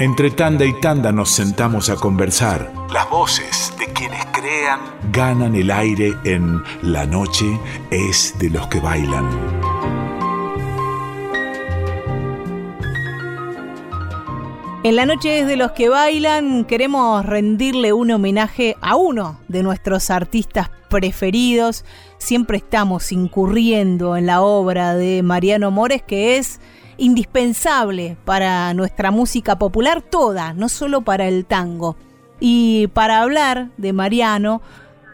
Entre tanda y tanda nos sentamos a conversar. Las voces de quienes crean ganan el aire en La noche es de los que bailan. En la noche es de los que bailan, queremos rendirle un homenaje a uno de nuestros artistas preferidos. Siempre estamos incurriendo en la obra de Mariano Mores, que es indispensable para nuestra música popular toda, no solo para el tango. Y para hablar de Mariano,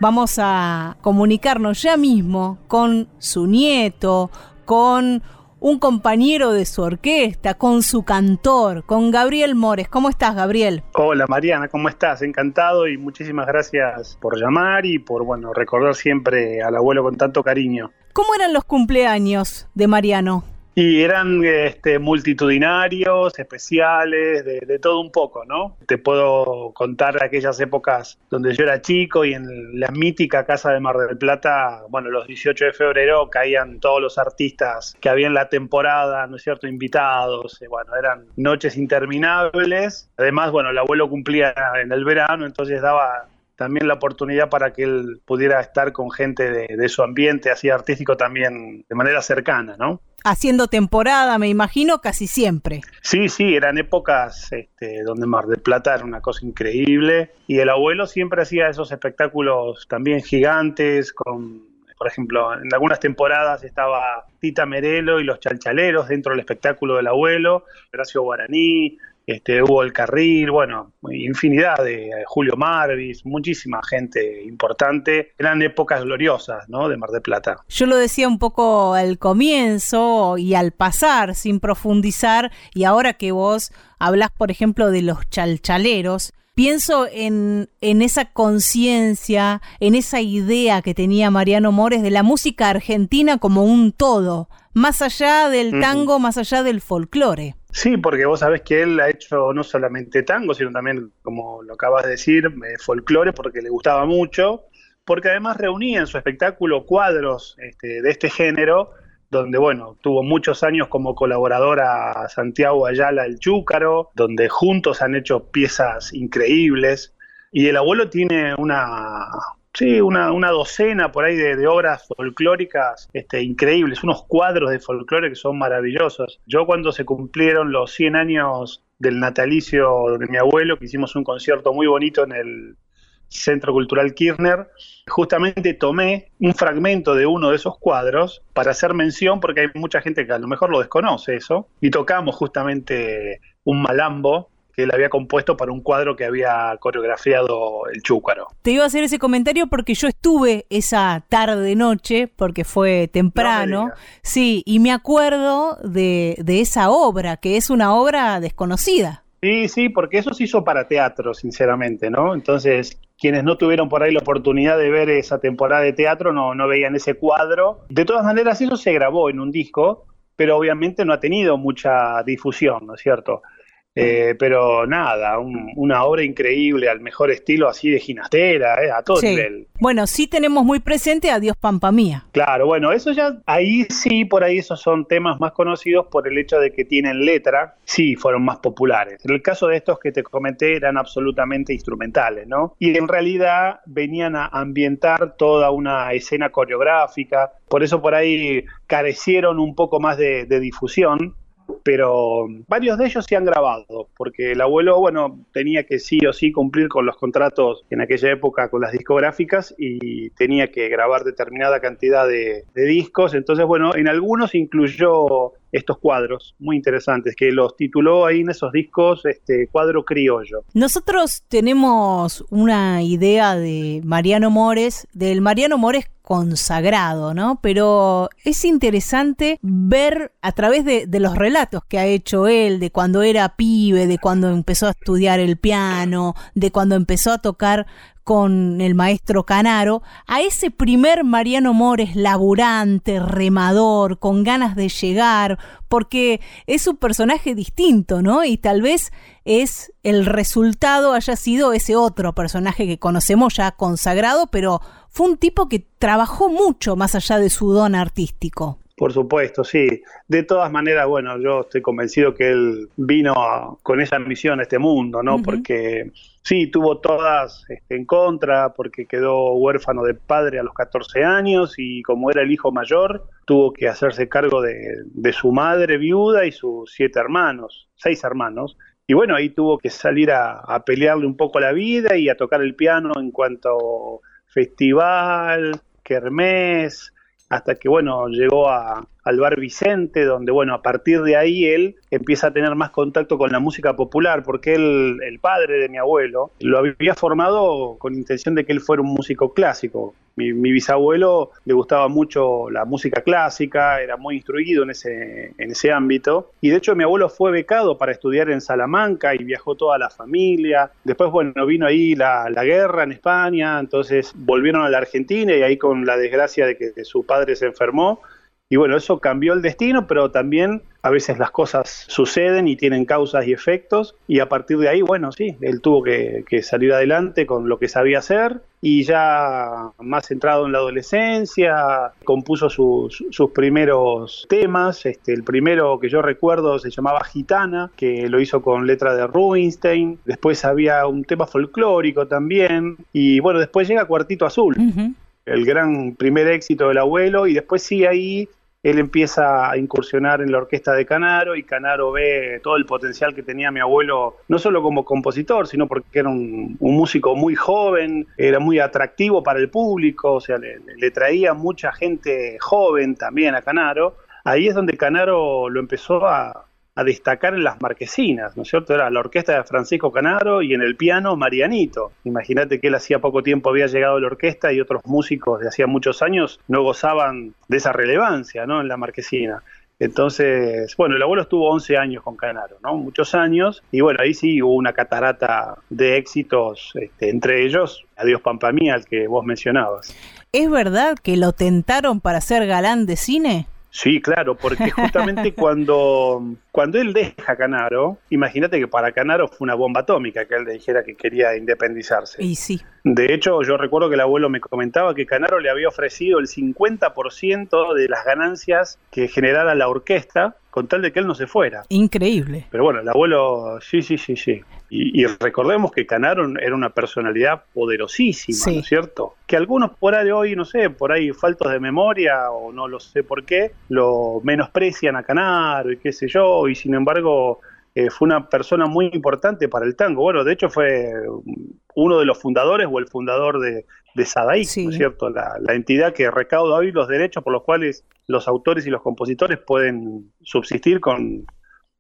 vamos a comunicarnos ya mismo con su nieto, con un compañero de su orquesta, con su cantor, con Gabriel Mores. ¿Cómo estás, Gabriel? Hola, Mariana, ¿cómo estás? Encantado y muchísimas gracias por llamar y por, bueno, recordar siempre al abuelo con tanto cariño. ¿Cómo eran los cumpleaños de Mariano? Y eran este, multitudinarios, especiales, de, todo un poco, ¿no? Te puedo contar aquellas épocas donde yo era chico y en la mítica casa de Mar del Plata, bueno, los 18 de febrero caían todos los artistas que había en la temporada, ¿no es cierto?, invitados, eh, bueno, eran noches interminables. Además, bueno, el abuelo cumplía en el verano, entonces daba también la oportunidad para que él pudiera estar con gente de, de su ambiente, así artístico también de manera cercana, ¿no? haciendo temporada, me imagino, casi siempre. Sí, sí, eran épocas este, donde Mar del Plata era una cosa increíble y el abuelo siempre hacía esos espectáculos también gigantes con por ejemplo, en algunas temporadas estaba Tita Merelo y los Chalchaleros dentro del espectáculo del abuelo, Horacio Guaraní, este, El Carril, bueno, infinidad de eh, Julio Marvis, muchísima gente importante. Eran épocas gloriosas, ¿no? De Mar del Plata. Yo lo decía un poco al comienzo y al pasar, sin profundizar, y ahora que vos hablas, por ejemplo, de los chalchaleros, pienso en, en esa conciencia, en esa idea que tenía Mariano Mores de la música argentina como un todo, más allá del tango, más allá del folclore. Sí, porque vos sabés que él ha hecho no solamente tango, sino también, como lo acabas de decir, eh, folclore, porque le gustaba mucho, porque además reunía en su espectáculo cuadros este, de este género, donde, bueno, tuvo muchos años como colaboradora Santiago Ayala el Chúcaro, donde juntos han hecho piezas increíbles. Y el abuelo tiene una, Sí, una, una docena por ahí de, obras folclóricas este, increíbles, unos cuadros de folclore que son maravillosos. Yo cuando se cumplieron los 100 años del natalicio de mi abuelo, que hicimos un concierto muy bonito en el Centro Cultural Kirchner, justamente tomé un fragmento de uno de esos cuadros para hacer mención, porque hay mucha gente que a lo mejor lo desconoce eso, y tocamos justamente un malambo que él había compuesto para un cuadro que había coreografiado el Chúcaro. Te iba a hacer ese comentario porque yo estuve esa tarde noche, porque fue temprano, sí, y me acuerdo de, de esa obra, que es una obra desconocida. Sí, sí, porque eso se hizo para teatro, sinceramente, ¿no? Entonces, quienes no tuvieron por ahí la oportunidad de ver esa temporada de teatro no, no veían ese cuadro. De todas maneras, eso se grabó en un disco, pero obviamente no ha tenido mucha difusión, ¿no es cierto? Eh, pero nada, una obra increíble, al mejor estilo así de ginastera, eh, a todo nivel. Bueno, sí tenemos muy presente a Dios Pampa Mía. Claro, bueno, eso ya, ahí sí, por ahí esos son temas más conocidos por el hecho de que tienen letra, sí, fueron más populares. En el caso de estos que te comenté eran absolutamente instrumentales, ¿no? Y en realidad venían a ambientar toda una escena coreográfica, por eso por ahí carecieron un poco más de difusión, pero varios de ellos se han grabado, porque el abuelo, bueno, tenía que sí o sí cumplir con los contratos en aquella época con las discográficas y tenía que grabar determinada cantidad de, discos, entonces, bueno, en algunos incluyó estos cuadros muy interesantes, que los tituló ahí en esos discos este cuadro criollo. Nosotros tenemos una idea de Mariano Mores, del Mariano Mores consagrado, ¿no? Pero es interesante ver a través de, los relatos que ha hecho él, de cuando era pibe, de cuando empezó a estudiar el piano, de cuando empezó a tocar con el maestro Canaro, a ese primer Mariano Mores laburante, remador, con ganas de llegar, porque es un personaje distinto, ¿no? Y tal vez es el resultado haya sido ese otro personaje que conocemos ya consagrado, pero fue un tipo que trabajó mucho más allá de su don artístico. Por supuesto, sí. De todas maneras, bueno, yo estoy convencido que él vino con esa misión a este mundo, ¿no? Porque sí, tuvo todas este, en contra, porque quedó huérfano de padre a los 14 años y como era el hijo mayor, tuvo que hacerse cargo de, su madre viuda y sus siete hermanos, seis hermanos. Y bueno, ahí tuvo que salir a, a pelearle un poco la vida y a tocar el piano en cuanto festival, kermés, hasta que bueno, llegó a, al bar Vicente, donde bueno, a partir de ahí él empieza a tener más contacto con la música popular, porque él, el padre de mi abuelo, lo había formado con intención de que él fuera un músico clásico. Mi, bisabuelo le gustaba mucho la música clásica, era muy instruido en ese, en ese ámbito, y de hecho mi abuelo fue becado para estudiar en Salamanca y viajó toda la familia. Después, bueno, vino ahí la, la guerra en España, entonces volvieron a la Argentina y ahí con la desgracia de que su padre se enfermó, y bueno, eso cambió el destino, pero también a veces las cosas suceden y tienen causas y efectos. Y a partir de ahí, bueno, sí, él tuvo que, salir adelante con lo que sabía hacer. Y ya más centrado en la adolescencia, compuso sus, primeros temas. Este, el primero que yo recuerdo se llamaba Gitana, que lo hizo con letra de Rubinstein. Después había un tema folclórico también. Y bueno, después llega Cuartito Azul. El gran primer éxito del abuelo y después sí ahí él empieza a incursionar en la orquesta de Canaro y Canaro ve todo el potencial que tenía mi abuelo, no solo como compositor, sino porque era un, músico muy joven, era muy atractivo para el público, o sea, le, traía mucha gente joven también a Canaro. Ahí es donde Canaro lo empezó a, a destacar en las marquesinas, ¿no es cierto? Era la orquesta de Francisco Canaro y en el piano Marianito. Imagínate que él hacía poco tiempo había llegado a la orquesta y otros músicos de hacía muchos años no gozaban de esa relevancia, ¿no? En la marquesina. Entonces, bueno, el abuelo estuvo 11 años con Canaro, ¿no? Muchos años, y bueno, ahí sí hubo una catarata de éxitos, este, entre ellos Adiós Pampa Mía, al que vos mencionabas. ¿Es verdad que lo tentaron para ser galán de cine? Sí, claro, porque justamente cuando, cuando él deja Canaro, imagínate que para Canaro fue una bomba atómica que él le dijera que quería independizarse. Y sí. De hecho, yo recuerdo que el abuelo me comentaba que Canaro le había ofrecido el 50% de las ganancias que generara la orquesta con tal de que él no se fuera. Increíble. Pero bueno, el abuelo, sí, sí, sí, sí. Y, recordemos que Canaro era una personalidad poderosísima, ¿no es cierto? Que algunos por ahí hoy, no sé, por ahí faltos de memoria o no lo sé por qué, lo menosprecian a Canaro y qué sé yo, y sin embargo eh, fue una persona muy importante para el tango. Bueno, de hecho fue uno de los fundadores o el fundador de, de Sadaik, ¿no es cierto? La, entidad que recauda hoy los derechos por los cuales los autores y los compositores pueden subsistir con,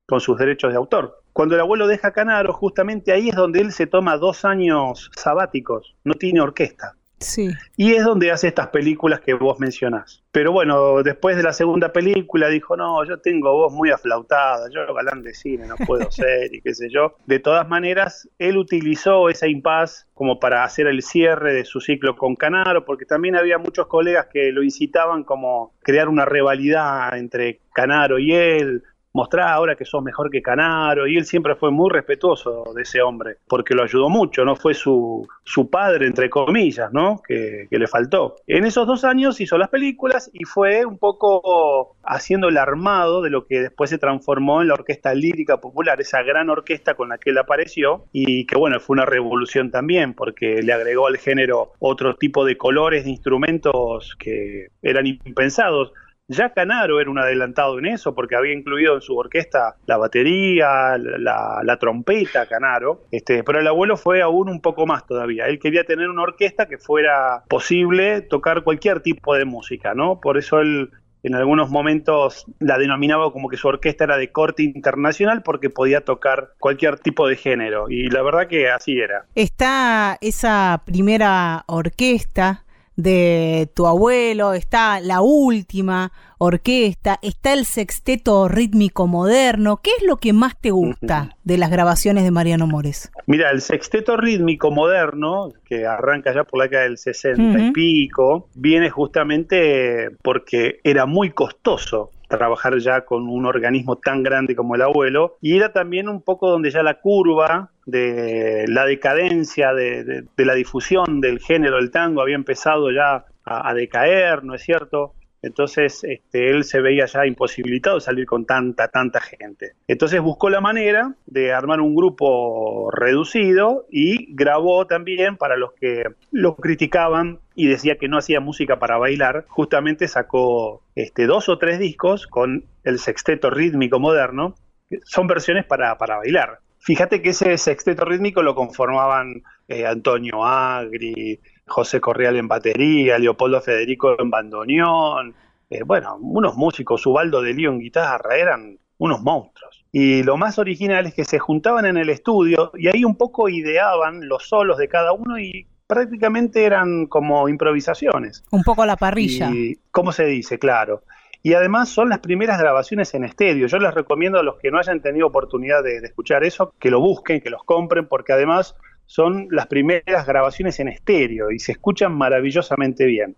con sus derechos de autor. Cuando el abuelo deja Canaro, justamente ahí es donde él se toma dos años sabáticos, no tiene orquesta. Sí. Y es donde hace estas películas que vos mencionás. Pero bueno, después de la segunda película dijo, no, yo tengo voz muy aflautada, yo galán de cine no puedo ser y qué sé yo. De todas maneras, él utilizó esa impas como para hacer el cierre de su ciclo con Canaro, porque también había muchos colegas que lo incitaban como crear una rivalidad entre Canaro y él, mostrar ahora que sos mejor que Canaro, y él siempre fue muy respetuoso de ese hombre, porque lo ayudó mucho, no fue su, su padre, entre comillas, ¿no? Que, que, le faltó. En esos dos años hizo las películas y fue un poco haciendo el armado de lo que después se transformó en la Orquesta Lírica Popular, esa gran orquesta con la que él apareció, y que bueno, fue una revolución también, porque le agregó al género otro tipo de colores, de instrumentos que eran impensados. Ya Canaro era un adelantado en eso porque había incluido en su orquesta la batería, la, trompeta, Canaro, este, pero el abuelo fue aún un poco más todavía. Él quería tener una orquesta que fuera posible tocar cualquier tipo de música, ¿no? Por eso él en algunos momentos la denominaba como que su orquesta era de corte internacional porque podía tocar cualquier tipo de género y la verdad que así era. Está esa primera orquesta de tu abuelo, está la última orquesta, está el sexteto rítmico moderno. ¿Qué es lo que más te gusta de las grabaciones de Mariano Mores? Mira, el sexteto rítmico moderno, que arranca ya por la década del 60 y pico, viene justamente porque era muy costoso trabajar ya con un organismo tan grande como el abuelo, y era también un poco donde ya la curva de la decadencia de, la difusión del género del tango había empezado ya a, decaer, ¿no es cierto? entonces este, él se veía ya imposibilitado de salir con tanta, tanta gente. Entonces buscó la manera de armar un grupo reducido y grabó también para los que lo criticaban y decía que no hacía música para bailar, justamente sacó este, dos o tres discos con el sexteto rítmico moderno, son versiones para, para bailar. Fíjate que ese sexteto rítmico lo conformaban eh, Antonio Agri, José Correal en batería, Leopoldo Federico en bandoneón, eh, bueno, unos músicos, Ubaldo de Lío en guitarra, eran unos monstruos. Y lo más original es que se juntaban en el estudio y ahí un poco ideaban los solos de cada uno y prácticamente eran como improvisaciones. Un poco la parrilla. Y, ¿Cómo se dice? Claro. Y además son las primeras grabaciones en estéreo. Yo les recomiendo a los que no hayan tenido oportunidad de escuchar eso, que lo busquen, que los compren, porque además son las primeras grabaciones en estéreo y se escuchan maravillosamente bien.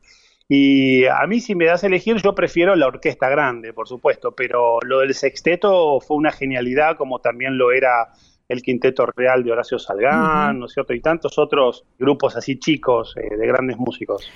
Y a mí si me das a elegir, yo prefiero la orquesta grande, por supuesto, pero lo del sexteto fue una genialidad, como también lo era el Quinteto Real de Horacio Salgán, ¿no es cierto? Y tantos otros grupos así chicos eh, de grandes músicos.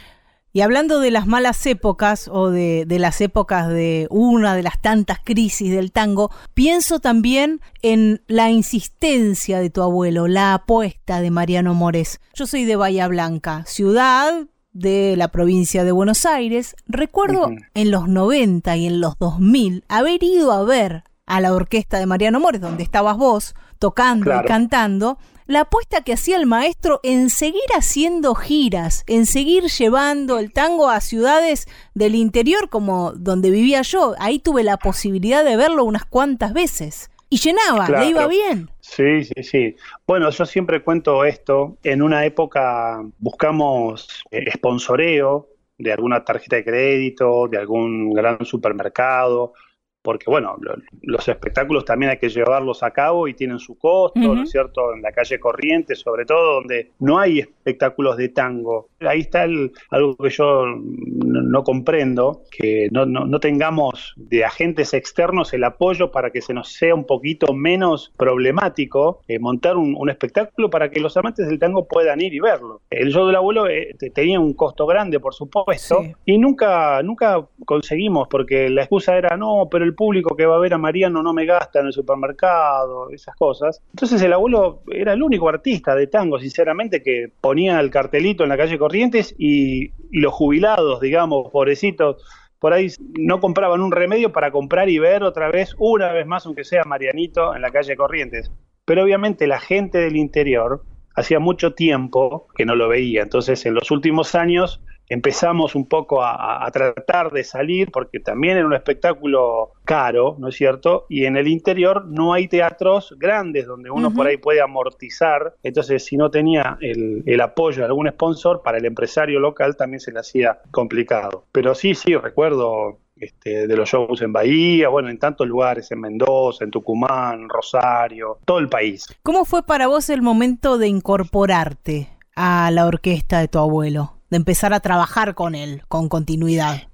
Y hablando de las malas épocas o de, las épocas de una de las tantas crisis del tango, pienso también en la insistencia de tu abuelo, la apuesta de Mariano Mores. Yo soy de Bahía Blanca, ciudad de la provincia de Buenos Aires. Recuerdo en los 90 y en los 2000 haber ido a ver a la orquesta de Mariano Mores, donde estabas vos, tocando y cantando, la apuesta que hacía el maestro en seguir haciendo giras, en seguir llevando el tango a ciudades del interior como donde vivía yo. Ahí tuve la posibilidad de verlo unas cuantas veces. Y llenaba, le iba bien. Sí, sí, sí. Bueno, yo siempre cuento esto. En una época buscamos eh, sponsoreo de alguna tarjeta de crédito, de algún gran supermercado, porque bueno, los espectáculos también hay que llevarlos a cabo y tienen su costo, ¿no es cierto? En la calle Corriente, sobre todo, donde no hay espectáculos de tango. Ahí está algo que yo no, comprendo, que no, tengamos de agentes externos el apoyo para que se nos sea un poquito menos problemático eh, montar un, espectáculo para que los amantes del tango puedan ir y verlo. El show del abuelo eh, tenía un costo grande, por supuesto, y nunca, nunca conseguimos, porque la excusa era, no, pero el público que va a ver a Mariano no me gasta en el supermercado, esas cosas. Entonces el abuelo era el único artista de tango, sinceramente, que ponía el cartelito en la calle Corrientes y, los jubilados, digamos, pobrecitos, por ahí no compraban un remedio para comprar y ver otra vez, una vez más, aunque sea Marianito, en la calle Corrientes. Pero obviamente la gente del interior hacía mucho tiempo que no lo veía. Entonces, en los últimos años empezamos un poco a, tratar de salir, porque también era un espectáculo caro, ¿no es cierto? Y en el interior no hay teatros grandes donde uno por ahí puede amortizar. Entonces, si no tenía el, el, apoyo de algún sponsor, para el empresario local también se le hacía complicado. Pero sí, sí, recuerdo este, de los shows en Bahía, bueno, en tantos lugares, en Mendoza, en Tucumán, Rosario, todo el país. ¿Cómo fue para vos el momento de incorporarte a la orquesta de tu abuelo? De empezar a trabajar con él con continuidad?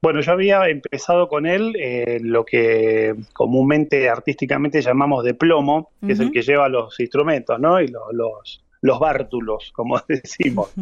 Bueno, yo había empezado con él eh, lo que comúnmente artísticamente llamamos de plomo, que es el que lleva los instrumentos, ¿no? Y los, los, los bártulos, como decimos.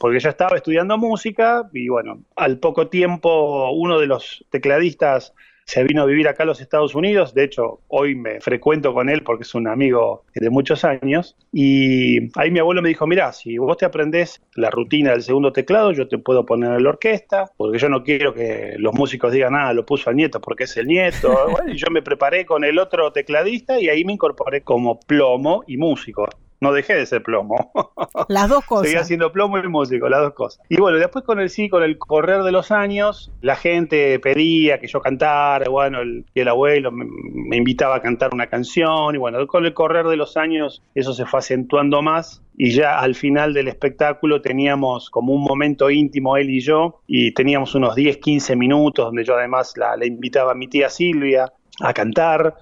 Porque yo estaba estudiando música y bueno, al poco tiempo uno de los tecladistas se vino a vivir acá a los Estados Unidos, de hecho hoy me frecuento con él porque es un amigo de muchos años, y ahí mi abuelo me dijo, mira, si vos te aprendés la rutina del segundo teclado, yo te puedo poner en la orquesta, porque yo no quiero que los músicos digan, nada, ah, lo puso al nieto porque es el nieto, y yo me preparé con el otro tecladista y ahí me incorporé como plomo y músico no dejé de ser plomo. Las dos cosas. Seguía siendo plomo y músico, las dos cosas. Y bueno, después con el sí, con el correr de los años, la gente pedía que yo cantara, bueno, el, el abuelo me, invitaba a cantar una canción, y bueno, con el correr de los años eso se fue acentuando más, y ya al final del espectáculo teníamos como un momento íntimo él y yo, y teníamos unos 10, 15 minutos donde yo además la, le invitaba a mi tía Silvia a cantar,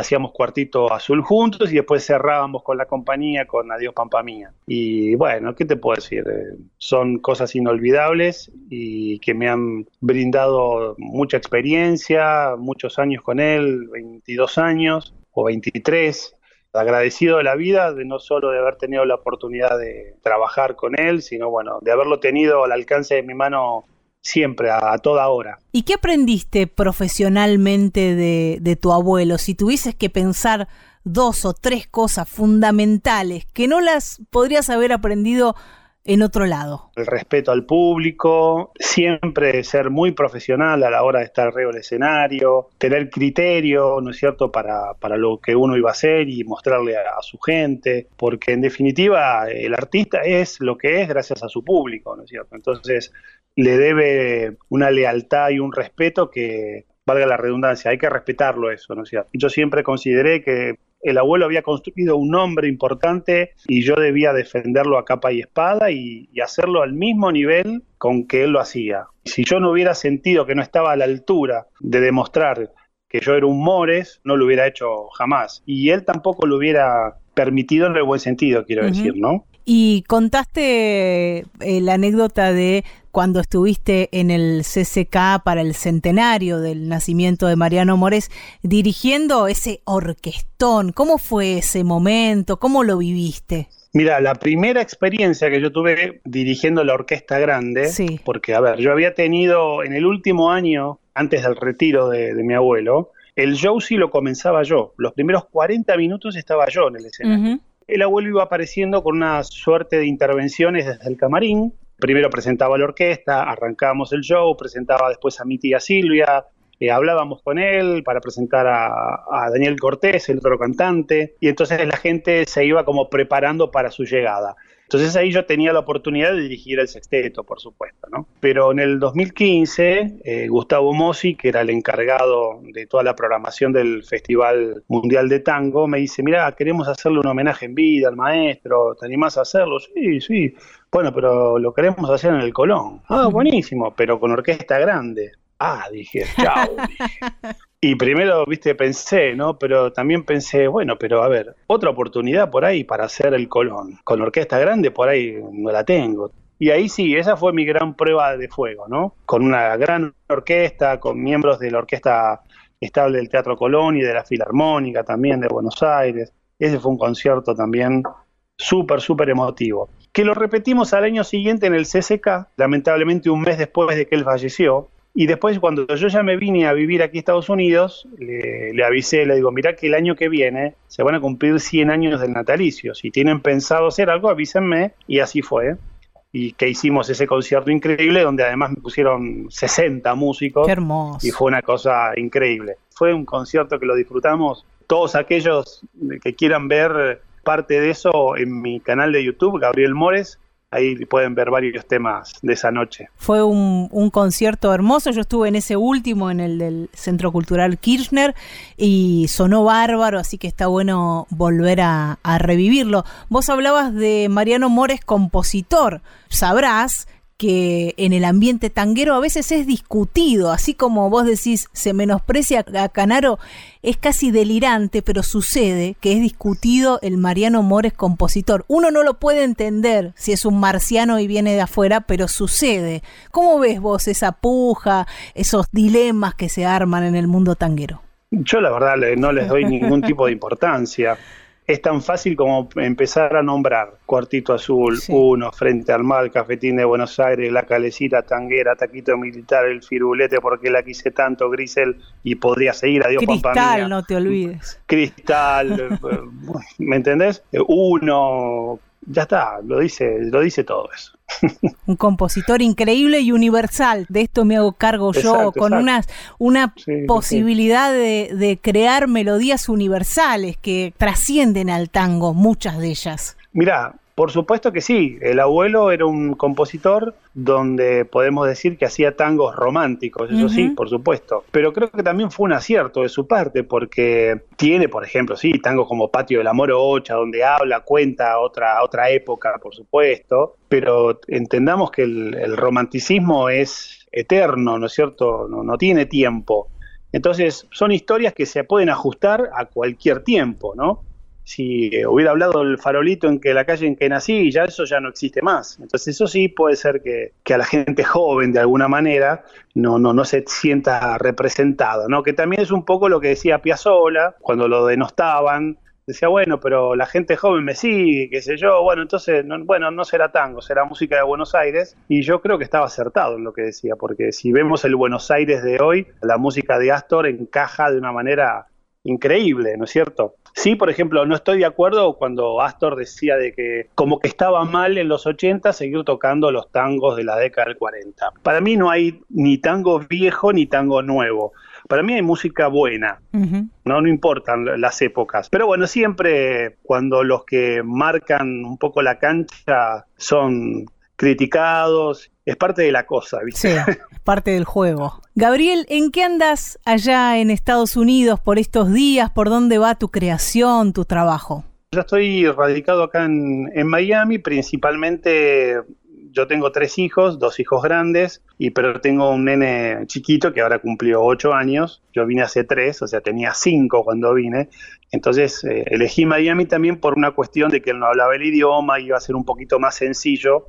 hacíamos cuartito azul juntos y después cerrábamos con la compañía con Adiós Pampa Mía. Y bueno, ¿qué te puedo decir? Eh, son cosas inolvidables y que me han brindado mucha experiencia, muchos años con él, 22 años o 23. Agradecido de la vida, de no solo de haber tenido la oportunidad de trabajar con él, sino bueno, de haberlo tenido al alcance de mi mano siempre, a, toda hora. ¿Y qué aprendiste profesionalmente de, de tu abuelo? Si tuvieses que pensar dos o tres cosas fundamentales que no las podrías haber aprendido en otro lado. El respeto al público, siempre ser muy profesional a la hora de estar arriba del escenario, tener criterio, ¿no es cierto?, para, para lo que uno iba a hacer y mostrarle a, su gente, porque en definitiva el artista es lo que es gracias a su público, ¿no es cierto? Entonces le debe una lealtad y un respeto que, valga la redundancia, hay que respetarlo eso, ¿no es cierto? Yo siempre consideré que el abuelo había construido un nombre importante y yo debía defenderlo a capa y espada y, hacerlo al mismo nivel con que él lo hacía. Si yo no hubiera sentido que no estaba a la altura de demostrar que yo era un Mores, no lo hubiera hecho jamás. Y él tampoco lo hubiera permitido en el buen sentido, quiero decir, ¿no? Y contaste eh, la anécdota de cuando estuviste en el CCK para el centenario del nacimiento de Mariano Mores, dirigiendo ese orquestón. ¿Cómo fue ese momento? ¿Cómo lo viviste? Mira, la primera experiencia que yo tuve dirigiendo la orquesta grande, porque, a ver, yo había tenido en el último año, antes del retiro de, mi abuelo, el show sí lo comenzaba yo. Los primeros 40 minutos estaba yo en el escenario. El abuelo iba apareciendo con una suerte de intervenciones desde el camarín, primero presentaba la orquesta, arrancábamos el show, presentaba después a mi tía Silvia, eh, hablábamos con él para presentar a, Daniel Cortés, el otro cantante, y entonces la gente se iba como preparando para su llegada. Entonces ahí yo tenía la oportunidad de dirigir el sexteto, por supuesto, ¿no? Pero en el 2015, eh, Gustavo Mossi, que era el encargado de toda la programación del Festival Mundial de Tango, me dice, mira, queremos hacerle un homenaje en vida al maestro, ¿te animás a hacerlo? Sí, sí. Bueno, pero lo queremos hacer en el Colón. Ah, buenísimo, pero con orquesta grande. Ah, dije, chao. Y primero, viste, pensé, ¿no? Pero también pensé, bueno, pero a ver, otra oportunidad por ahí para hacer el Colón. Con orquesta grande por ahí no la tengo. Y ahí sí, esa fue mi gran prueba de fuego, ¿no? Con una gran orquesta, con miembros de la orquesta estable del Teatro Colón y de la Filarmónica también de Buenos Aires. Ese fue un concierto también súper, súper emotivo. Que lo repetimos al año siguiente en el CCK, lamentablemente un mes después de que él falleció, y después, cuando yo ya me vine a vivir aquí a Estados Unidos, le, avisé, le digo, mira que el año que viene se van a cumplir 100 años del natalicio. Si tienen pensado hacer algo, avísenme. Y así fue. Y que hicimos ese concierto increíble, donde además me pusieron 60 músicos. Qué hermoso. Y fue una cosa increíble. Fue un concierto que lo disfrutamos. Todos aquellos que quieran ver parte de eso en mi canal de YouTube, Gabriel Mores, ahí pueden ver varios temas de esa noche. Fue un, concierto hermoso, yo estuve en ese último, en el del Centro Cultural Kirchner, y sonó bárbaro, así que está bueno volver a, a revivirlo. Vos hablabas de Mariano Mores, compositor, sabrás que en el ambiente tanguero a veces es discutido, así como vos decís, se menosprecia a Canaro, es casi delirante, pero sucede que es discutido el Mariano Mores compositor. Uno no lo puede entender si es un marciano y viene de afuera, pero sucede. ¿Cómo ves vos esa puja, esos dilemas que se arman en el mundo tanguero? Yo la verdad no les doy ningún tipo de importancia es tan fácil como empezar a nombrar Cuartito Azul, Uno, Frente al Mal, Cafetín de Buenos Aires, La Calecita, Tanguera, Taquito Militar, El Firulete, porque la quise tanto, Grisel, y podría seguir, Adiós Cristal, no te olvides. Cristal, eh, ¿me entendés? Uno, ya está, lo dice, lo dice todo eso. Un compositor increíble y universal. De esto me hago cargo yo, con una posibilidad De, de crear melodías universales que trascienden al tango, muchas de ellas. Mira, por supuesto que sí, el abuelo era un compositor donde podemos decir que hacía tangos románticos, eso sí, por supuesto. Pero creo que también fue un acierto de su parte, porque tiene, por ejemplo, sí, tangos como Patio del Amor Ocha, donde habla, cuenta otra, otra época, por supuesto, pero entendamos que el, romanticismo es eterno, ¿no es cierto? No, no tiene tiempo. Entonces, son historias que se pueden ajustar a cualquier tiempo, ¿no? Si hubiera hablado el farolito en que la calle en que nací, ya eso ya no existe más. Entonces eso sí puede ser que, a la gente joven de alguna manera no, no, no se sienta representada, ¿no? Que también es un poco lo que decía Piazzolla cuando lo denostaban decía, bueno, pero la gente joven me sigue, qué sé yo, bueno, entonces, bueno, no será tango, será música de Buenos Aires, y yo creo que estaba acertado en lo que decía, porque si vemos el Buenos Aires de hoy, la música de Astor encaja de una manera increíble, ¿no es cierto? Sí, por ejemplo, no estoy de acuerdo cuando Astor decía de que como que estaba mal en los 80 seguir tocando los tangos de la década del 40. Para mí no hay ni tango viejo ni tango nuevo. Para mí hay música buena, no, no importan las épocas. Pero bueno, siempre cuando los que marcan un poco la cancha son criticados, es parte de la cosa, ¿viste? Sí, es parte del juego. Gabriel, ¿en qué andas allá en Estados Unidos por estos días? ¿Por dónde va tu creación, tu trabajo? Yo estoy radicado acá en, en Miami, principalmente yo tengo tres hijos, dos hijos grandes, y pero tengo un nene chiquito que ahora cumplió ocho años. Yo vine hace tres, o sea, tenía cinco cuando vine. Entonces eh, elegí Miami también por una cuestión de que él no hablaba el idioma y iba a ser un poquito más sencillo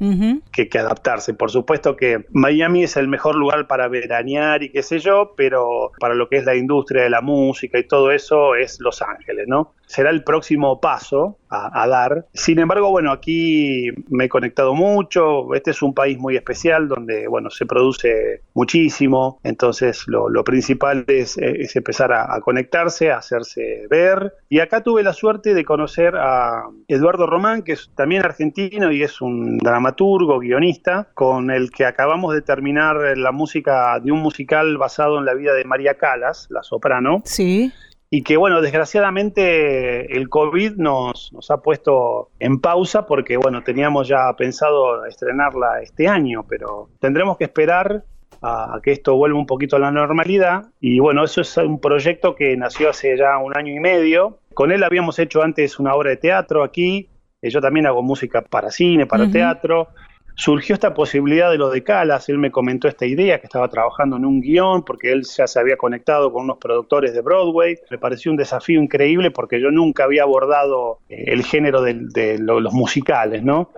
que, que, adaptarse. Por supuesto que Miami es el mejor lugar para veranear y qué sé yo, pero para lo que es la industria de la música y todo eso es Los Ángeles, ¿no? será el próximo paso a, dar. Sin embargo, bueno, aquí me he conectado mucho. Este es un país muy especial donde, bueno, se produce muchísimo. Entonces, lo, principal es, empezar a, conectarse, a hacerse ver. Y acá tuve la suerte de conocer a Eduardo Román, que es también argentino y es un dramaturgo, guionista, con el que acabamos de terminar la música de un musical basado en la vida de María Calas, la soprano. Sí y que bueno, desgraciadamente el COVID nos, nos, ha puesto en pausa porque bueno, teníamos ya pensado estrenarla este año, pero tendremos que esperar a, que esto vuelva un poquito a la normalidad y bueno, eso es un proyecto que nació hace ya un año y medio. Con él habíamos hecho antes una obra de teatro aquí, yo también hago música para cine, para teatro, surgió esta posibilidad de lo de Calas, él me comentó esta idea, que estaba trabajando en un guion, porque él ya se había conectado con unos productores de Broadway, me pareció un desafío increíble porque yo nunca había abordado eh, el género de, los musicales, ¿no?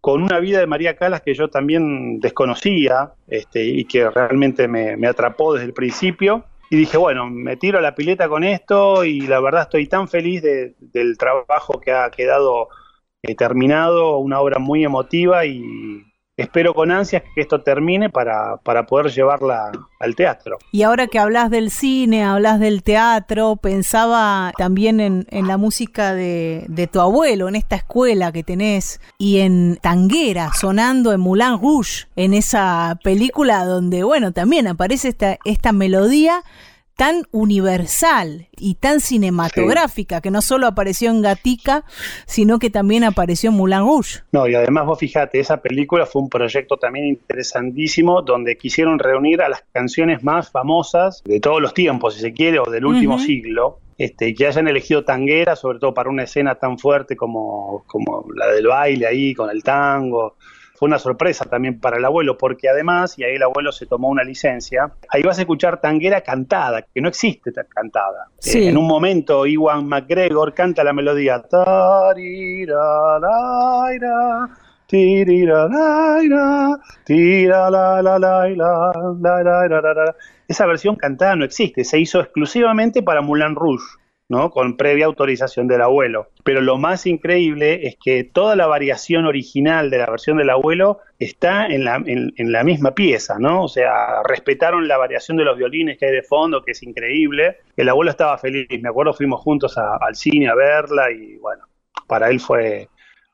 Con una vida de María Calas que yo también desconocía este, y que realmente me, me atrapó desde el principio, y dije, bueno, me tiro a la pileta con esto y la verdad estoy tan feliz del trabajo que ha quedado he terminado, una obra muy emotiva y espero con ansias que esto termine para, para, poder llevarla al teatro. Y ahora que hablas del cine, hablas del teatro, pensaba también en, en la música de, de, tu abuelo, en esta escuela que tenés, y en Tanguera, sonando en Moulin Rouge, en esa película donde, bueno, también aparece esta, esta melodía tan universal y tan cinematográfica, que no solo apareció en Gatica, sino que también apareció en Moulin Rouge. No, y además vos fijate, esa película fue un proyecto también interesantísimo, donde quisieron reunir a las canciones más famosas de todos los tiempos, si se quiere, o del último siglo, este, que hayan elegido tanguera, sobre todo para una escena tan fuerte como, como la del baile ahí, con el tango fue una sorpresa también para el abuelo, porque además, y ahí el abuelo se tomó una licencia, ahí vas a escuchar tanguera cantada, que no existe cantada. Eh, en un momento, Iwan McGregor canta la melodía. Esa versión cantada no existe, se hizo exclusivamente para Moulin Rouge. ¿no? con previa autorización del abuelo. Pero lo más increíble es que toda la variación original de la versión del abuelo está en la, en, la misma pieza, ¿no? O sea, respetaron la variación de los violines que hay de fondo, que es increíble. El abuelo estaba feliz, me acuerdo fuimos juntos al cine a verla y bueno, para él fue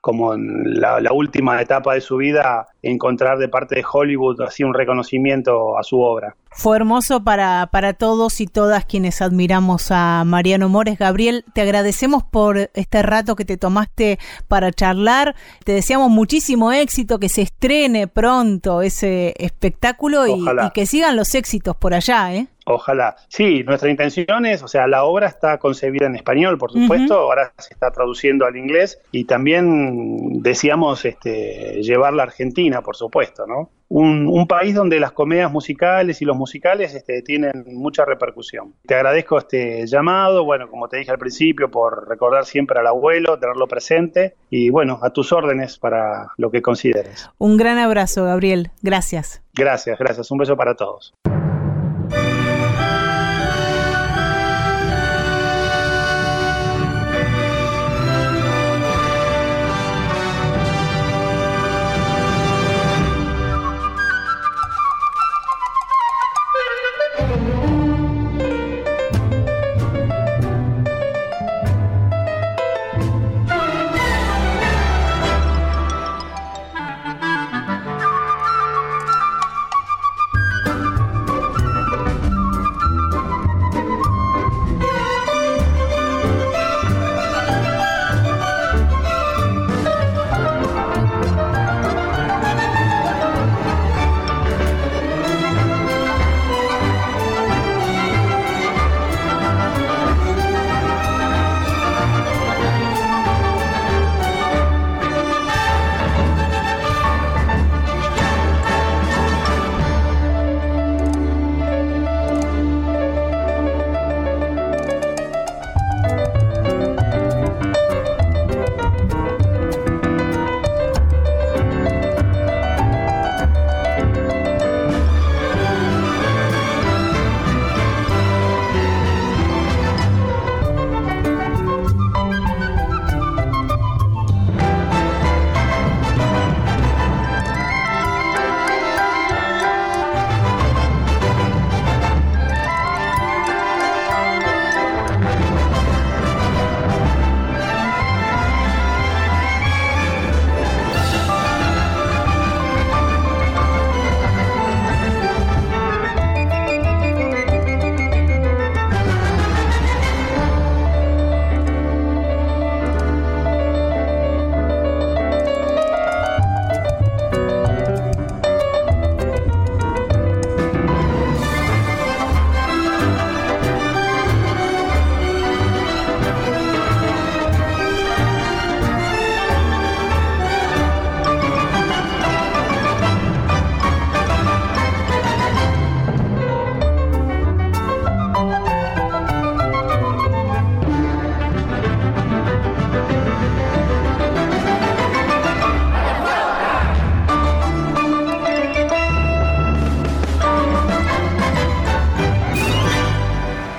como en la, la, última etapa de su vida, encontrar de parte de Hollywood así un reconocimiento a su obra. Fue hermoso para, para todos y todas quienes admiramos a Mariano Mores. Gabriel, te agradecemos por este rato que te tomaste para charlar. Te deseamos muchísimo éxito, que se estrene pronto ese espectáculo y, y, que sigan los éxitos por allá, ¿eh? Ojalá. Sí, nuestra intención es, o sea, la obra está concebida en español, por supuesto, ahora se está traduciendo al inglés y también decíamos este, llevarla a Argentina, por supuesto, ¿no? Un, un, país donde las comedias musicales y los musicales este, tienen mucha repercusión. Te agradezco este llamado, bueno, como te dije al principio, por recordar siempre al abuelo, tenerlo presente y bueno, a tus órdenes para lo que consideres. Un gran abrazo, Gabriel. Gracias. Gracias, gracias. Un beso para todos.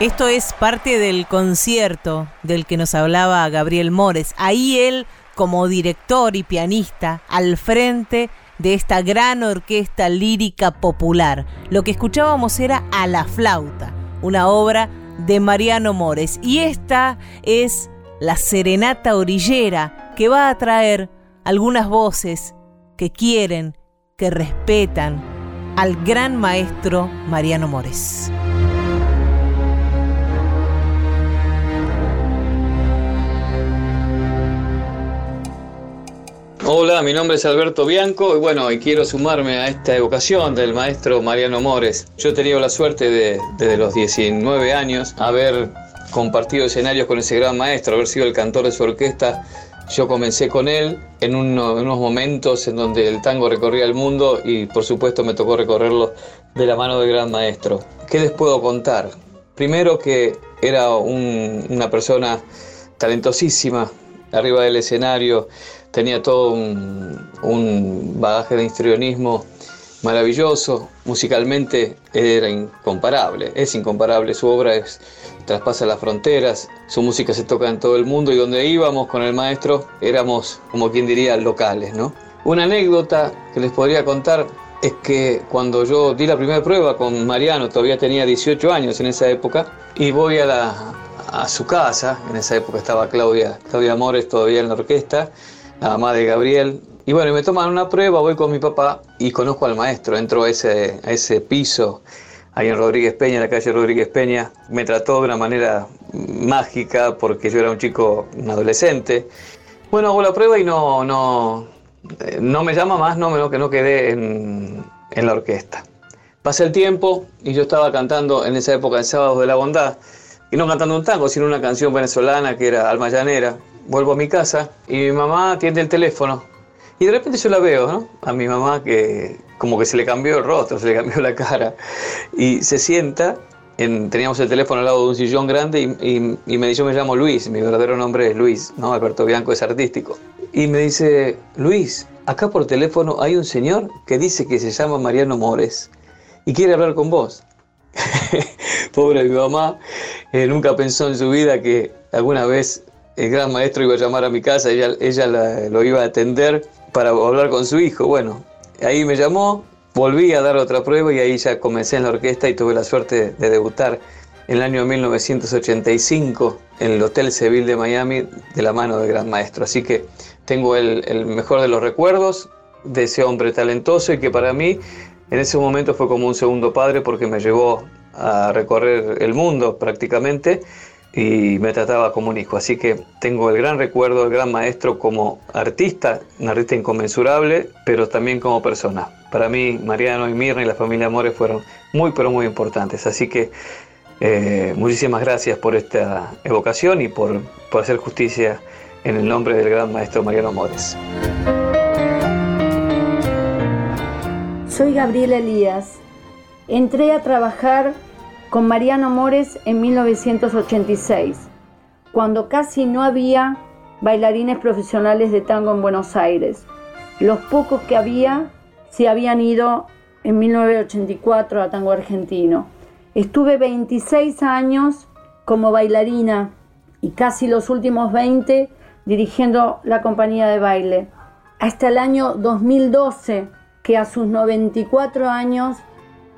Esto es parte del concierto del que nos hablaba Gabriel Mores. Ahí él, como director y pianista, al frente de esta gran orquesta lírica popular. Lo que escuchábamos era A la flauta, una obra de Mariano Mores. Y esta es la serenata orillera que va a traer algunas voces que quieren, que respetan al gran maestro Mariano Mores. Hola, mi nombre es Alberto Bianco y bueno, y quiero sumarme a esta evocación del maestro Mariano Mores. Yo he tenido la suerte de, desde los 19 años, haber compartido escenarios con ese gran maestro, haber sido el cantor de su orquesta. Yo comencé con él en, unos momentos en donde el tango recorría el mundo y por supuesto me tocó recorrerlo de la mano del gran maestro. ¿Qué les puedo contar? Primero que era una persona talentosísima arriba del escenario, tenía todo un, bagaje de histrionismo maravilloso, musicalmente era incomparable, es incomparable, su obra es, traspasa las fronteras, su música se toca en todo el mundo y donde íbamos con el maestro éramos, como quien diría, locales. ¿no? Una anécdota que les podría contar es que cuando yo di la primera prueba con Mariano, todavía tenía 18 años en esa época, y voy a, la, a su casa, en esa época estaba Claudia, Claudia Mores todavía en la orquesta, la mamá de Gabriel. Y bueno, me toman una prueba, voy con mi papá y conozco al maestro. Entro a ese, a ese piso ahí en Rodríguez Peña, en la calle Rodríguez Peña. Me trató de una manera mágica porque yo era un chico, un adolescente. Bueno, hago la prueba y no, no, no me llama más, no, menos que no quedé en, en la orquesta. Pasé el tiempo y yo estaba cantando en esa época en Sábados de la Bondad, y no cantando un tango, sino una canción venezolana que era Alma Llanera, vuelvo a mi casa y mi mamá atiende el teléfono. Y de repente yo la veo, ¿no? A mi mamá que como que se le cambió el rostro, se le cambió la cara. Y se sienta, en, teníamos el teléfono al lado de un sillón grande y, y, me dice, yo me llamo Luis, mi verdadero nombre es Luis, ¿no? Alberto Bianco es artístico. Y me dice, Luis, acá por teléfono hay un señor que dice que se llama Mariano Mores y quiere hablar con vos. Pobre mi mamá, eh, nunca pensó en su vida que alguna vez el gran maestro iba a llamar a mi casa, ella, ella lo iba a atender para hablar con su hijo. Bueno, ahí me llamó, volví a dar otra prueba y ahí ya comencé en la orquesta y tuve la suerte de debutar en el año 1985 en el Hotel Seville de Miami de la mano del gran maestro. Así que tengo el, el mejor de los recuerdos de ese hombre talentoso y que para mí en ese momento fue como un segundo padre porque me llevó a recorrer el mundo prácticamente y me trataba como un hijo. Así que tengo el gran recuerdo del gran maestro como artista, un artista inconmensurable, pero también como persona. Para mí, Mariano y Mirna y la familia Amores fueron muy, pero muy importantes. Así que eh, muchísimas gracias por esta evocación y por, por hacer justicia en el nombre del gran maestro Mariano Amores. Soy Gabriela Elías. Entré a trabajar con Mariano Mores en 1986, cuando casi no había bailarines profesionales de tango en Buenos Aires. Los pocos que había se habían ido en 1984 a tango argentino. Estuve 26 años como bailarina y casi los últimos 20 dirigiendo la compañía de baile. Hasta el año 2012, que a sus 94 años,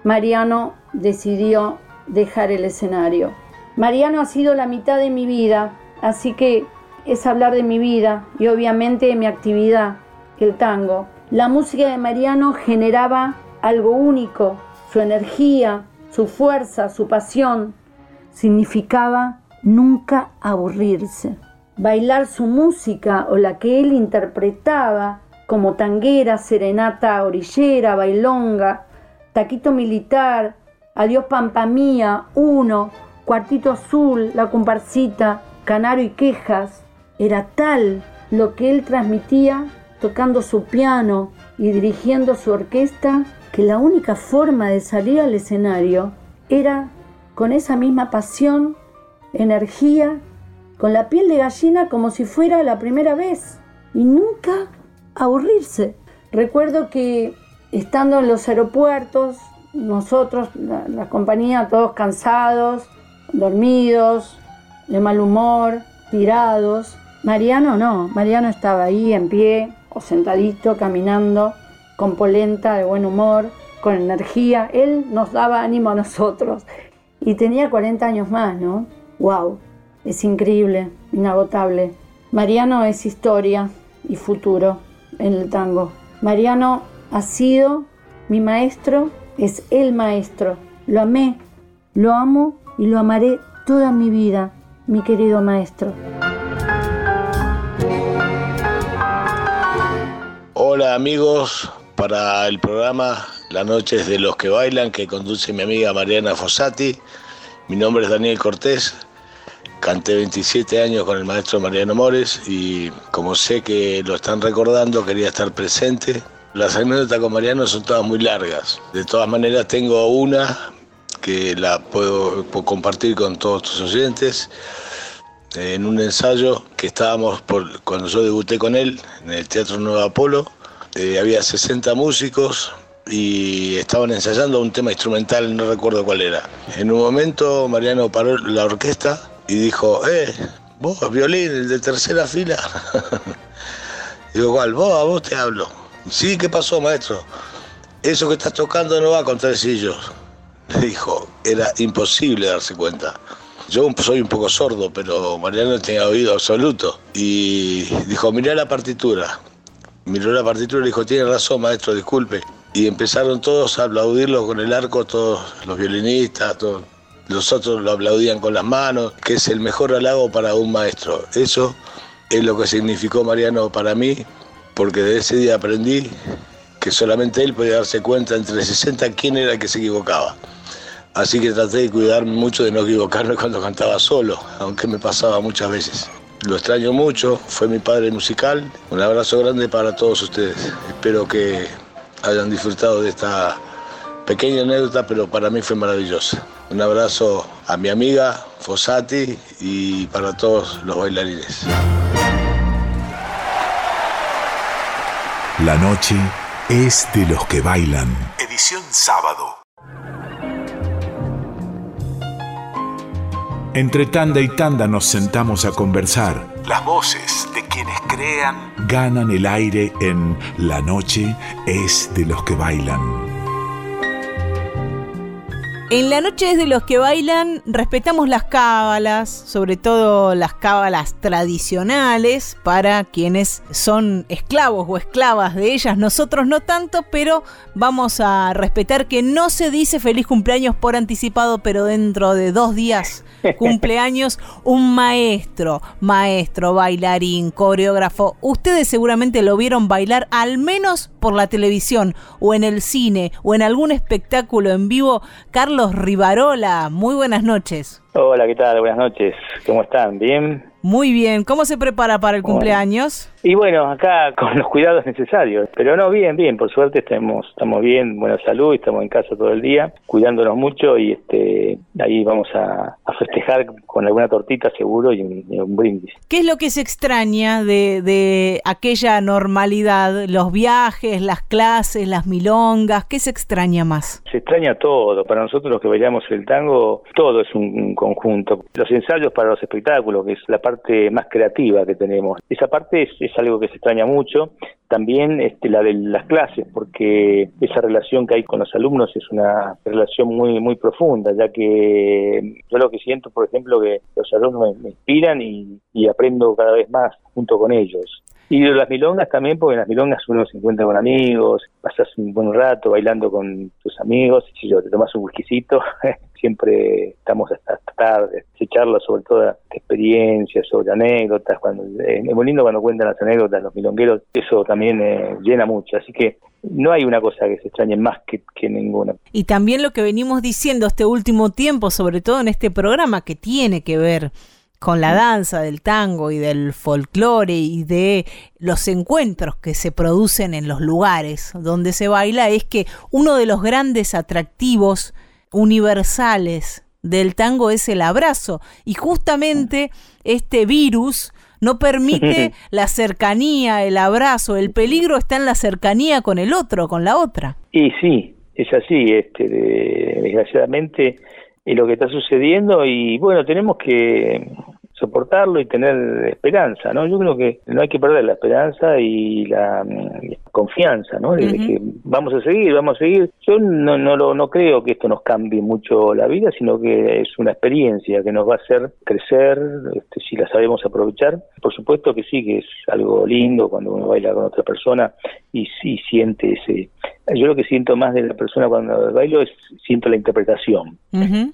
Mariano decidió dejar el escenario. Mariano ha sido la mitad de mi vida, así que es hablar de mi vida y obviamente de mi actividad, el tango. La música de Mariano generaba algo único, su energía, su fuerza, su pasión. Significaba nunca aburrirse. Bailar su música o la que él interpretaba como tanguera, serenata orillera, bailonga, taquito militar, Adiós Pampa Mía, Uno, Cuartito Azul, La Comparsita, Canario y Quejas. Era tal lo que él transmitía tocando su piano y dirigiendo su orquesta que la única forma de salir al escenario era con esa misma pasión, energía, con la piel de gallina como si fuera la primera vez y nunca aburrirse. Recuerdo que estando en los aeropuertos nosotros, la, compañía, todos cansados, dormidos, de mal humor, tirados. Mariano no, Mariano estaba ahí en pie o sentadito, caminando, con polenta, de buen humor, con energía. Él nos daba ánimo a nosotros. Y tenía 40 años más, ¿no? ¡Wow! Es increíble, inagotable. Mariano es historia y futuro en el tango. Mariano ha sido mi maestro, es el maestro. Lo amé, lo amo y lo amaré toda mi vida, mi querido maestro. Hola amigos, para el programa La Noche es de los que bailan que conduce mi amiga Mariana Fossati. Mi nombre es Daniel Cortés, canté 27 años con el maestro Mariano Mores y como sé que lo están recordando quería estar presente. Las anécdotas con Mariano son todas muy largas. De todas maneras tengo una que la puedo, compartir con todos tus oyentes. En un ensayo que estábamos cuando yo debuté con él en el Teatro Nuevo Apolo, eh, había 60 músicos y estaban ensayando un tema instrumental, no recuerdo cuál era. En un momento Mariano paró la orquesta y dijo, eh, vos, violín, el de tercera fila. Digo, ¿cuál? Vos, a vos te hablo. Sí, ¿qué pasó, maestro? Eso que estás tocando no va con tresillos. Le dijo, era imposible darse cuenta. Yo soy un poco sordo, pero Mariano tenía oído absoluto. Y dijo, mirá la partitura miró la partitura y dijo, tiene razón, maestro, disculpe. Y empezaron todos a aplaudirlo con el arco, todos los violinistas, todos. Los otros lo aplaudían con las manos, que es el mejor halago para un maestro. Eso es lo que significó Mariano para mí, porque de ese día aprendí que solamente él podía darse cuenta entre 60 quién era el que se equivocaba. Así que traté de cuidarme mucho de no equivocarme cuando cantaba solo, aunque me pasaba muchas veces. Lo extraño mucho, fue mi padre musical. Un abrazo grande para todos ustedes. Espero que hayan disfrutado de esta pequeña anécdota, pero para mí fue maravillosa. Un abrazo a mi amiga Fossati y para todos los bailarines. La noche es de los que bailan. Edición sábado. Entre tanda y tanda nos sentamos a conversar. Las voces de quienes crean ganan el aire en La noche es de los que bailan. En la noche de los que bailan, respetamos las cábalas, sobre todo las cábalas tradicionales para quienes son esclavos o esclavas de ellas. Nosotros no tanto, pero vamos a respetar que no se dice feliz cumpleaños por anticipado, pero dentro de dos días cumpleaños un maestro, maestro, bailarín, coreógrafo. Ustedes seguramente lo vieron bailar al menos por la televisión o en el cine o en algún espectáculo en vivo. Carlos Rivarola, muy buenas noches. Hola, ¿qué tal? Buenas noches. ¿Cómo están? ¿Bien? Muy bien. ¿Cómo se prepara para el cumpleaños? Y bueno, acá con los cuidados necesarios. Pero no, bien, bien. Por suerte estamos, estamos bien, buena salud, estamos en casa todo el día, cuidándonos mucho y este ahí vamos a, festejar con alguna tortita seguro y un, brindis. ¿Qué es lo que se extraña de, de aquella normalidad? Los viajes, las clases, las milongas, ¿qué se extraña más? Se extraña todo. Para nosotros los que bailamos el tango, todo es un conjunto. Los ensayos para los espectáculos, que es la parte más creativa que tenemos. Esa parte es, es algo que se extraña mucho. También este, la de las clases, porque esa relación que hay con los alumnos es una relación muy muy profunda, ya que yo lo que siento, por ejemplo, que los alumnos me, inspiran y aprendo cada vez más junto con ellos. Y las milongas también, porque en las milongas uno se encuentra con amigos, pasas un buen rato bailando con tus amigos, y si yo te tomas un whiskycito, siempre estamos hasta tarde, se charla sobre toda experiencias, sobre anécdotas, cuando eh, es muy lindo cuando cuentan las anécdotas los milongueros, eso también eh, llena mucho, así que no hay una cosa que se extrañe más que, que ninguna. Y también lo que venimos diciendo este último tiempo, sobre todo en este programa, que tiene que ver con la danza del tango y del folclore y de los encuentros que se producen en los lugares donde se baila es que uno de los grandes atractivos universales del tango es el abrazo. Y justamente este virus no permite la cercanía, el abrazo, el peligro está en la cercanía con el otro, con la otra. Y sí, es así, este, desgraciadamente es lo que está sucediendo. Y bueno, tenemos que soportarlo y tener esperanza, ¿no? Yo creo que no hay que perder la esperanza y la mm, confianza, ¿no? De, que vamos a seguir, vamos a seguir. Yo no, no, lo, no creo que esto nos cambie mucho la vida, sino que es una experiencia que nos va a hacer crecer, este, si la sabemos aprovechar. Por supuesto que sí, que es algo lindo cuando uno baila con otra persona y sí siente ese... Yo lo que siento más de la persona cuando bailo es siento la interpretación.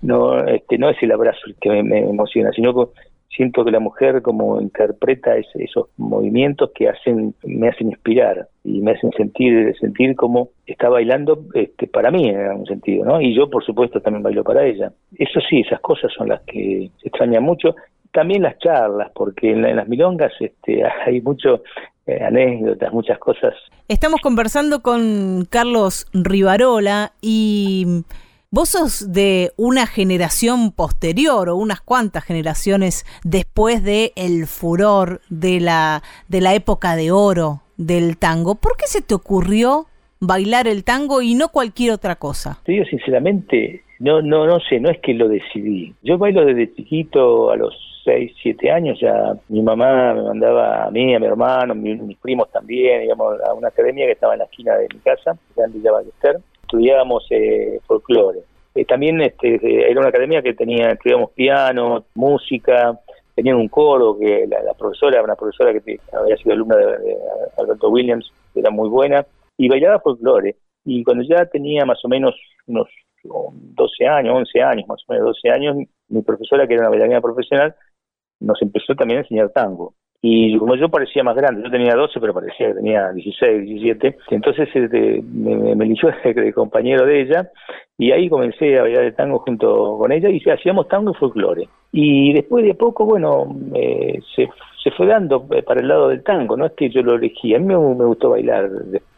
No este no es el abrazo el que me, me emociona, sino que siento que la mujer como interpreta esos movimientos que hacen me hacen inspirar y me hacen sentir sentir como está bailando este, para mí en algún sentido no y yo por supuesto también bailo para ella. Eso sí esas cosas son las que se extrañan mucho. También las charlas porque en, las milongas este, hay mucho eh, anécdotas muchas cosas. Estamos conversando con Carlos Rivarola y Vos sos de una generación posterior o unas cuantas generaciones después de el furor de la, de la época de oro del tango. ¿Por qué se te ocurrió bailar el tango y no cualquier otra cosa? Te digo sinceramente, no, no, no sé, no es que lo decidí. Yo bailo desde chiquito, a los 6, 7 años ya. Mi mamá me mandaba a mí, a mi hermano, mis primos también, digamos, a una academia que estaba en la esquina de mi casa, en Villa Ballester estudiábamos eh, folclore. Eh, también este, era una academia que tenía, estudiábamos piano, música, tenían un coro que la, profesora, una profesora que había sido alumna de, Alberto Williams, era muy buena, y bailaba folclore. Y cuando ya tenía más o menos unos 12 años, 11 años, más o menos 12 años, mi profesora, que era una bailarina profesional, nos empezó también a enseñar tango. Y como yo parecía más grande, yo tenía 12, pero parecía que tenía 16, 17, entonces este, me, me eligió de compañero de ella y ahí comencé a bailar el tango junto con ella y hacíamos tango y folclore. Y después de poco, bueno, se, se fue dando para el lado del tango, no es que yo lo elegí, a mí me, gustó bailar,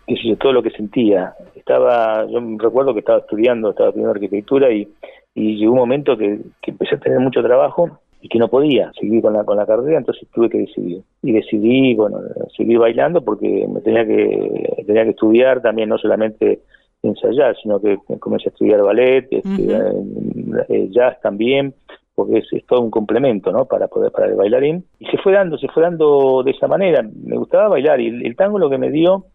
qué sé yo, todo lo que sentía. Estaba, yo recuerdo que estaba estudiando, estaba estudiando arquitectura y, y llegó un momento que, que empecé a tener mucho trabajo y que no podía seguir con la, con la carrera, entonces tuve que decidir. Y decidí, bueno, seguir bailando porque me tenía que, tenía que estudiar también, no solamente ensayar, sino que comencé a estudiar ballet, este, eh, jazz también, porque es, todo un complemento, ¿no? Para poder para el bailarín. Y se fue dando, se fue dando de esa manera. Me gustaba bailar y el tango lo que me dio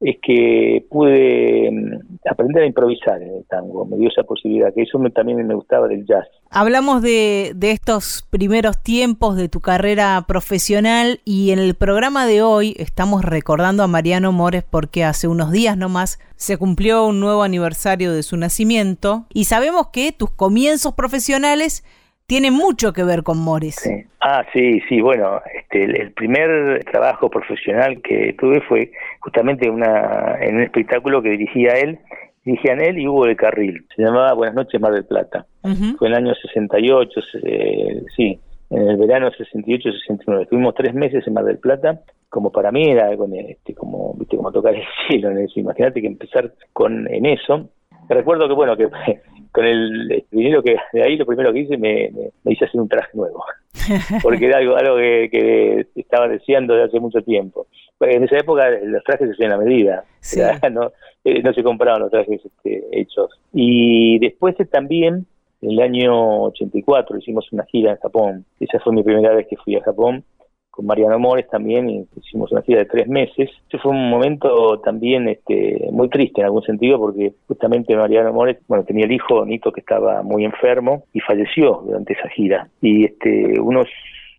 es que pude mm, aprender a improvisar en el tango, me dio esa posibilidad, que eso también me gustaba del jazz. Hablamos de, de estos primeros tiempos de tu carrera profesional y en el programa de hoy estamos recordando a Mariano Mores porque hace unos días nomás se cumplió un nuevo aniversario de su nacimiento y sabemos que tus comienzos profesionales tiene mucho que ver con Mores. Ah, sí, sí, bueno, este, el, primer trabajo profesional que tuve fue justamente una, en un espectáculo que dirigía él, dirigían él y Hugo del Carril, se llamaba Buenas noches Mar del Plata, fue en el año 68, eh, sí, en el verano 68-69, estuvimos tres meses en Mar del Plata, como para mí era este, como, viste, como tocar el cielo, imagínate que empezar con en eso, recuerdo que bueno que con el dinero que de ahí lo primero que hice me, me, hice hacer un traje nuevo. Porque era algo algo que, estaba deseando desde hace mucho tiempo. En esa época los trajes se hacían a medida no, eh, no se compraban los trajes este, hechos. Y después también en el año 84 hicimos una gira en Japón. Esa fue mi primera vez que fui a Japón con Mariano Mores también, y hicimos una gira de tres meses. Ese fue un momento también este, muy triste en algún sentido, porque justamente Mariano Mores, bueno, tenía el hijo Nito que estaba muy enfermo y falleció durante esa gira. Y este, unos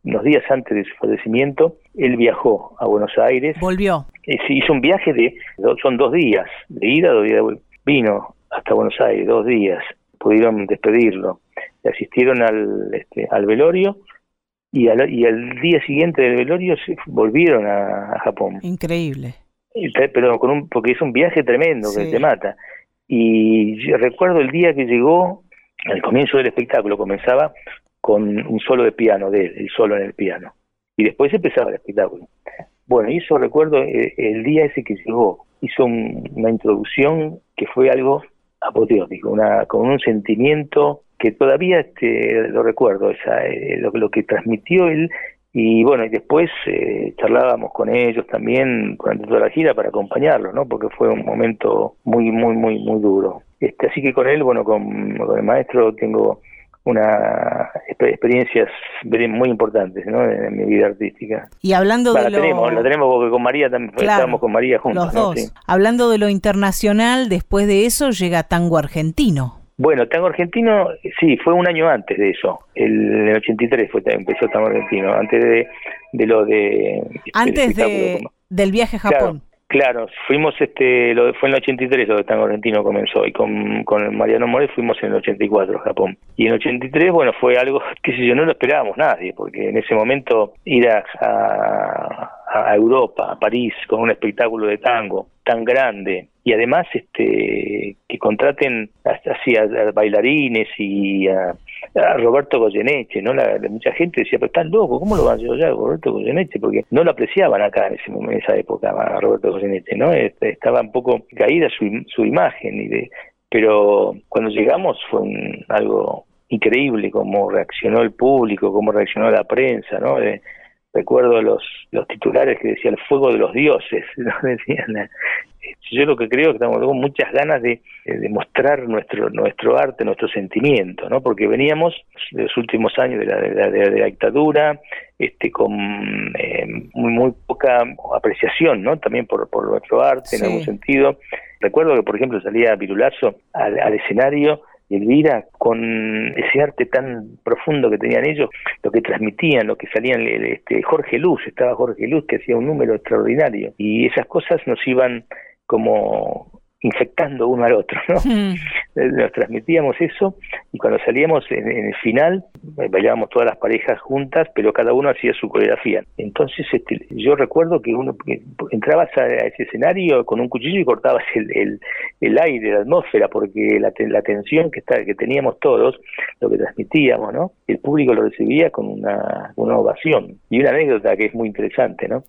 unos días antes de su fallecimiento, él viajó a Buenos Aires. Volvió. Y hizo un viaje de, son dos días, de ida, dos días de Vino hasta Buenos Aires, dos días. Pudieron despedirlo. Asistieron al, este, al velorio y al, y al día siguiente del velorio se volvieron a, Japón. Increíble. Pero con un, porque es un viaje tremendo que te mata. Y yo recuerdo el día que llegó, al comienzo del espectáculo, comenzaba con un solo de piano de él, el solo en el piano. Y después empezaba el espectáculo. Bueno, y eso recuerdo eh, el, día ese que llegó, hizo una introducción que fue algo apoteótico, una, con un sentimiento que todavía este, lo recuerdo, esa, eh, lo, lo, que transmitió él y bueno, y después eh, charlábamos con ellos también durante toda la gira para acompañarlos, ¿no? Porque fue un momento muy, muy, muy, muy duro. Este, así que con él, bueno, con, el maestro tengo una experiencias muy importantes ¿no? en, mi vida artística. Y hablando de la lo... tenemos, la tenemos porque con María también estábamos con María juntos. Los dos. Hablando de lo internacional, después de eso llega Tango Argentino. Bueno, Tango Argentino, sí, fue un año antes de eso. El, el 83 fue empezó Tango Argentino, antes de, de lo de... Antes de, del viaje a Japón. Claro, fuimos, este, lo, fue en el 83 lo Tango Argentino comenzó, y con, con Mariano More fuimos en el 84 a Japón. Y en el 83, bueno, fue algo, que si yo, no lo esperábamos nadie, porque en ese momento ir a, a, Europa, a París, con un espectáculo de tango tan grande, y además este que contraten así a, bailarines y a, Roberto Goyeneche, ¿no? La, mucha gente decía, pero están loco, ¿cómo lo van a llevar Roberto Goyeneche? Porque no lo apreciaban acá en, ese, en esa época a Roberto Goyeneche, ¿no? Este, estaba un poco caída su, su imagen, y de, pero cuando llegamos fue un, algo increíble cómo reaccionó el público, cómo reaccionó la prensa, ¿no? recuerdo los, los titulares que decía el fuego de los dioses, ¿no? decían yo lo que creo es que estamos con muchas ganas de, de, mostrar nuestro nuestro arte, nuestro sentimiento, ¿no? Porque veníamos de los últimos años de la, de la, dictadura, este, con eh, muy, muy poca apreciación, ¿no? También por, por nuestro arte, en algún sentido. Recuerdo que, por ejemplo, salía Virulazo al, al escenario y Elvira, con ese arte tan profundo que tenían ellos, lo que transmitían, lo que salían, este, Jorge Luz, estaba Jorge Luz que hacía un número extraordinario, y esas cosas nos iban como infectando uno al otro, ¿no? Hmm. Nos transmitíamos eso y cuando salíamos en, el final eh, bailábamos todas las parejas juntas, pero cada uno hacía su coreografía. Entonces este, yo recuerdo que uno entrabas a, ese escenario con un cuchillo y cortabas el, el, aire, la atmósfera, porque la, la tensión que, está, que teníamos todos, lo que transmitíamos, ¿no? El público lo recibía con una, una ovación. Y una anécdota que es muy interesante, ¿no?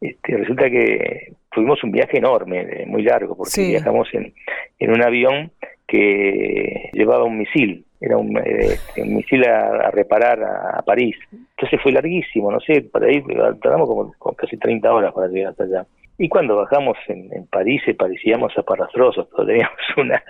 Este, resulta que tuvimos un viaje enorme, eh, muy largo, porque viajamos en, en un avión que llevaba un misil, era un, eh, misil a, reparar a, París. Entonces fue larguísimo, no sé, para ir, tardamos como, casi 30 horas para llegar hasta allá. Y cuando bajamos en, en París eh, parecíamos aparastrosos, teníamos una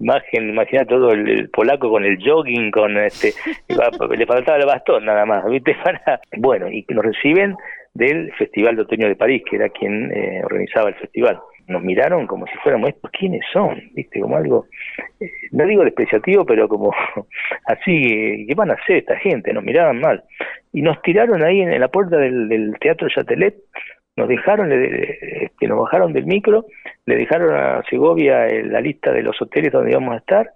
imagen, imagínate todo el, polaco con el jogging, con este, le faltaba el bastón nada más, ¿viste? Para, bueno, y nos reciben del Festival de Otoño de París, que era quien eh, organizaba el festival. Nos miraron como si fuéramos estos, ¿quiénes son? ¿Viste? Como algo, eh, no digo despreciativo, pero como así, ¿qué van a hacer esta gente? Nos miraban mal. Y nos tiraron ahí en, la puerta del, Teatro Chatelet, nos dejaron, le, este, nos bajaron del micro, le dejaron a Segovia la lista de los hoteles donde íbamos a estar,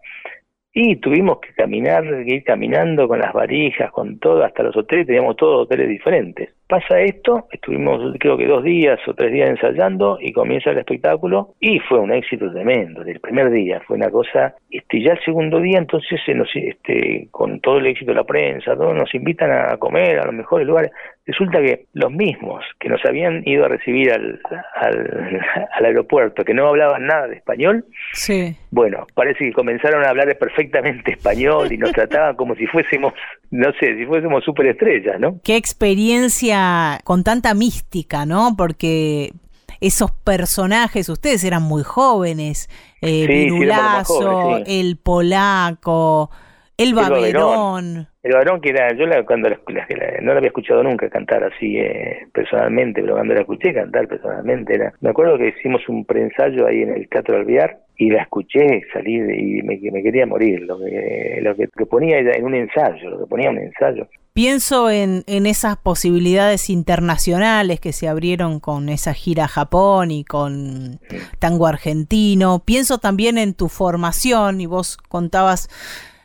y tuvimos que caminar, ir caminando con las varijas, con todo, hasta los hoteles, teníamos todos hoteles diferentes. Pasa esto, estuvimos creo que dos días o tres días ensayando y comienza el espectáculo y fue un éxito tremendo. Del primer día fue una cosa, este, ya el segundo día entonces se nos, este, con todo el éxito de la prensa, todos nos invitan a comer a los mejores lugares. Resulta que los mismos que nos habían ido a recibir al, al, aeropuerto, que no hablaban nada de español, sí. bueno, parece que comenzaron a hablar perfectamente español y nos trataban como si fuésemos, no sé, si fuésemos superestrellas, ¿no? Qué experiencia con tanta mística, ¿no? Porque esos personajes, ustedes eran muy jóvenes, eh, el polaco, el Baberón. El varón que era, yo la, cuando no la había escuchado nunca cantar así eh, personalmente, pero cuando la escuché cantar personalmente, era, me acuerdo que hicimos un preensayo ahí en el Teatro Alvear y la escuché salir y me, quería morir, lo que, lo que, ponía en un ensayo, lo que ponía un ensayo. Pienso en, en esas posibilidades internacionales que se abrieron con esa gira a Japón y con tango argentino. Pienso también en tu formación y vos contabas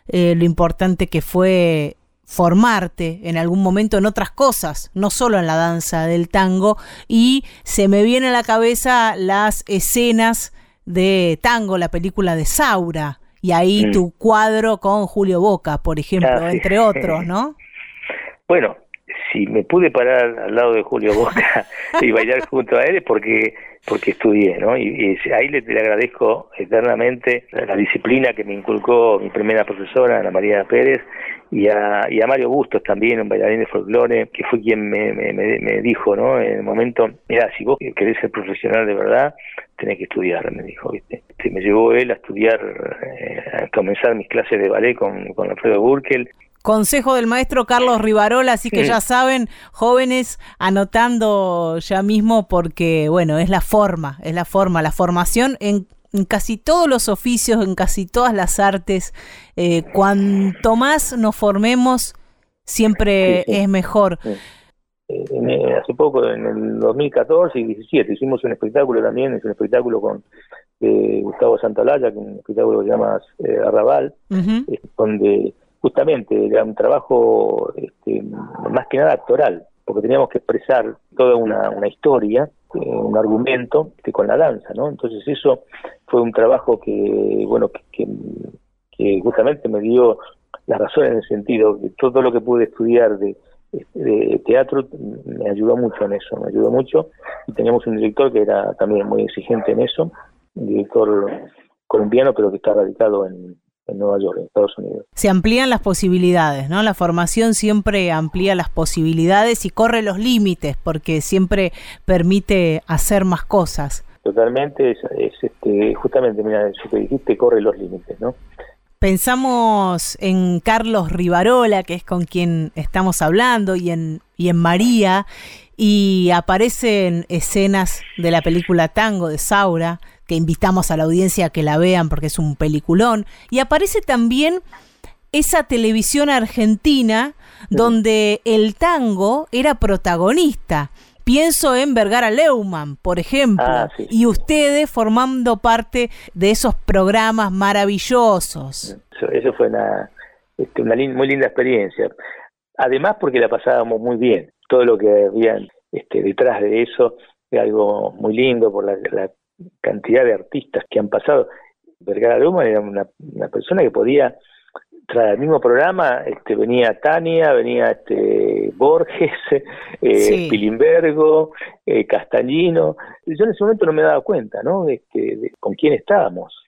eh, lo importante que fue formarte en algún momento en otras cosas, no solo en la danza del tango, y se me viene a la cabeza las escenas de tango, la película de Saura, y ahí mm. tu cuadro con Julio Boca, por ejemplo, ah, entre otros, ¿no? Bueno, si me pude parar al lado de Julio Boca y bailar junto a él es porque porque estudié, ¿no? Y, ahí le, le, agradezco eternamente la, disciplina que me inculcó mi primera profesora, Ana María Pérez, y a, y a Mario Bustos también, un bailarín de folclore, que fue quien me, me, me, dijo, ¿no? En el momento, mira, si vos querés ser profesional de verdad, tenés que estudiar, me dijo, ¿viste? este, me llevó él a estudiar, eh, a comenzar mis clases de ballet con, con Alfredo Burkel. Consejo del maestro Carlos Rivarola, así que ya saben, jóvenes, anotando ya mismo porque, bueno, es la forma, es la forma, la formación en, casi todos los oficios, en casi todas las artes. Eh, cuanto más nos formemos, siempre es mejor. Eh, hace poco, en el 2014 y 2017, hicimos un espectáculo también, es un espectáculo con eh, Gustavo Santalaya, que es un espectáculo que se llama Arrabal, donde justamente era un trabajo este, más que nada actoral, porque teníamos que expresar toda una, historia, eh, un argumento que con la danza, ¿no? Entonces eso fue un trabajo que, bueno, que, justamente me dio la razón en el sentido que todo lo que pude estudiar de, de teatro me ayudó mucho en eso, me ayudó mucho. Y teníamos un director que era también muy exigente en eso, un director colombiano, pero que está radicado en, en Nueva York, en Estados Unidos. Se amplían las posibilidades, ¿no? La formación siempre amplía las posibilidades y corre los límites porque siempre permite hacer más cosas. Totalmente, es, este, justamente, mira, eso que dijiste, corre los límites, ¿no? Pensamos en Carlos Rivarola, que es con quien estamos hablando, y en, y en María, y aparecen escenas de la película Tango de Saura, que invitamos a la audiencia a que la vean porque es un peliculón. Y aparece también esa televisión argentina donde el tango era protagonista. Pienso en Vergara Leumann, por ejemplo, ah, y ustedes formando parte de esos programas maravillosos. Eso, fue una, este, una muy linda experiencia. Además porque la pasábamos muy bien. Todo lo que había este, detrás de eso era algo muy lindo por la, la cantidad de artistas que han pasado. Vergara Luma era una, persona que podía, tras el mismo programa, este, venía Tania, venía este Borges, eh, Pilimbergo, eh, Castañino. Yo en ese momento no me daba cuenta, ¿no? Este, de con quién estábamos.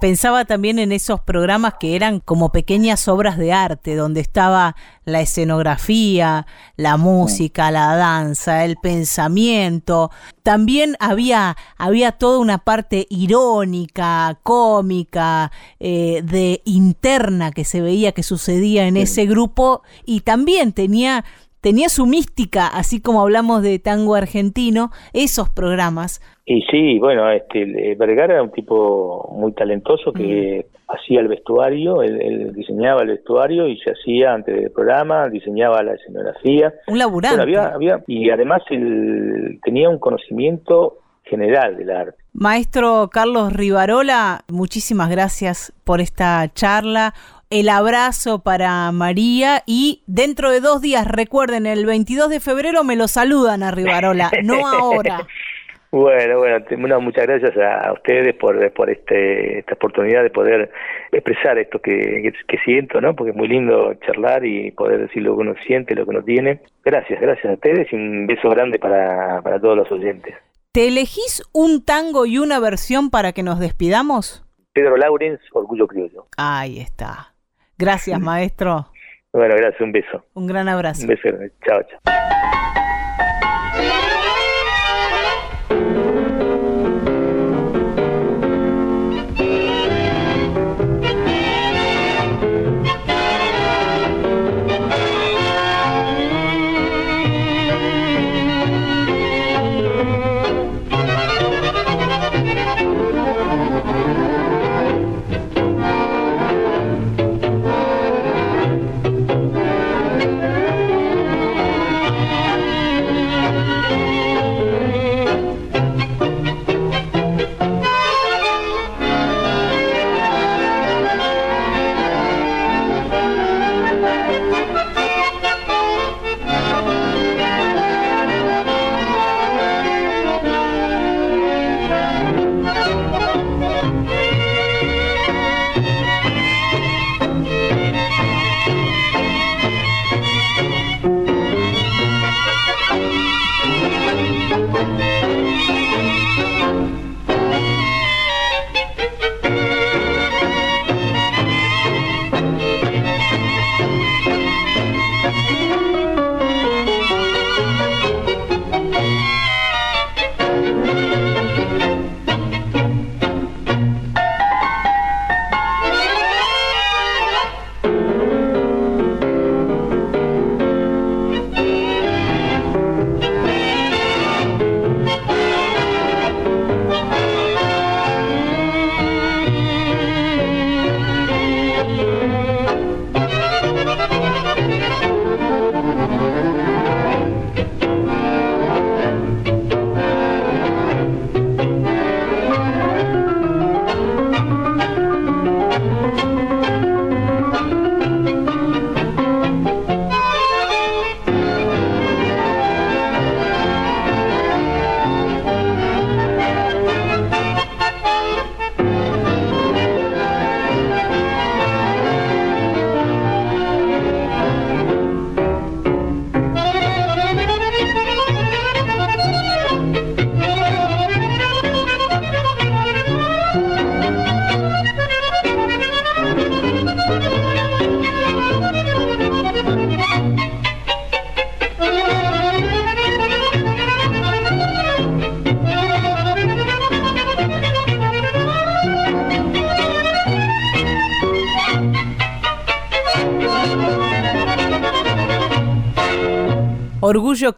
Pensaba también en esos programas que eran como pequeñas obras de arte, donde estaba la escenografía, la música, la danza, el pensamiento. También había, había toda una parte irónica, cómica, eh, de interna que se veía que sucedía en ese grupo y también tenía tenía su mística, así como hablamos de tango argentino, esos programas. Y sí, bueno, este, Vergara era un tipo muy talentoso que mm. hacía el vestuario, él, diseñaba el vestuario y se hacía antes del programa, diseñaba la escenografía. Un laburante. había, y además él tenía un conocimiento general del arte. Maestro Carlos Rivarola, muchísimas gracias por esta charla el abrazo para María y dentro de dos días, recuerden, el 22 de febrero me lo saludan a Rivarola, no ahora. Bueno, bueno, muchas gracias a, ustedes por, por este, esta oportunidad de poder expresar esto que, que, siento, ¿no? Porque es muy lindo charlar y poder decir lo que uno siente, lo que uno tiene. Gracias, gracias a ustedes y un beso grande para, para todos los oyentes. ¿Te elegís un tango y una versión para que nos despidamos? Pedro Laurens, Orgullo Criollo. Ahí está. Gracias, maestro. Bueno, gracias, un beso. Un gran abrazo. Un beso, chao, chao.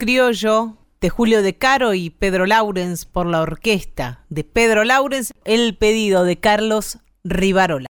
Criollo de Julio De Caro y Pedro Laurens por la orquesta de Pedro Laurens, el pedido de Carlos Rivarola.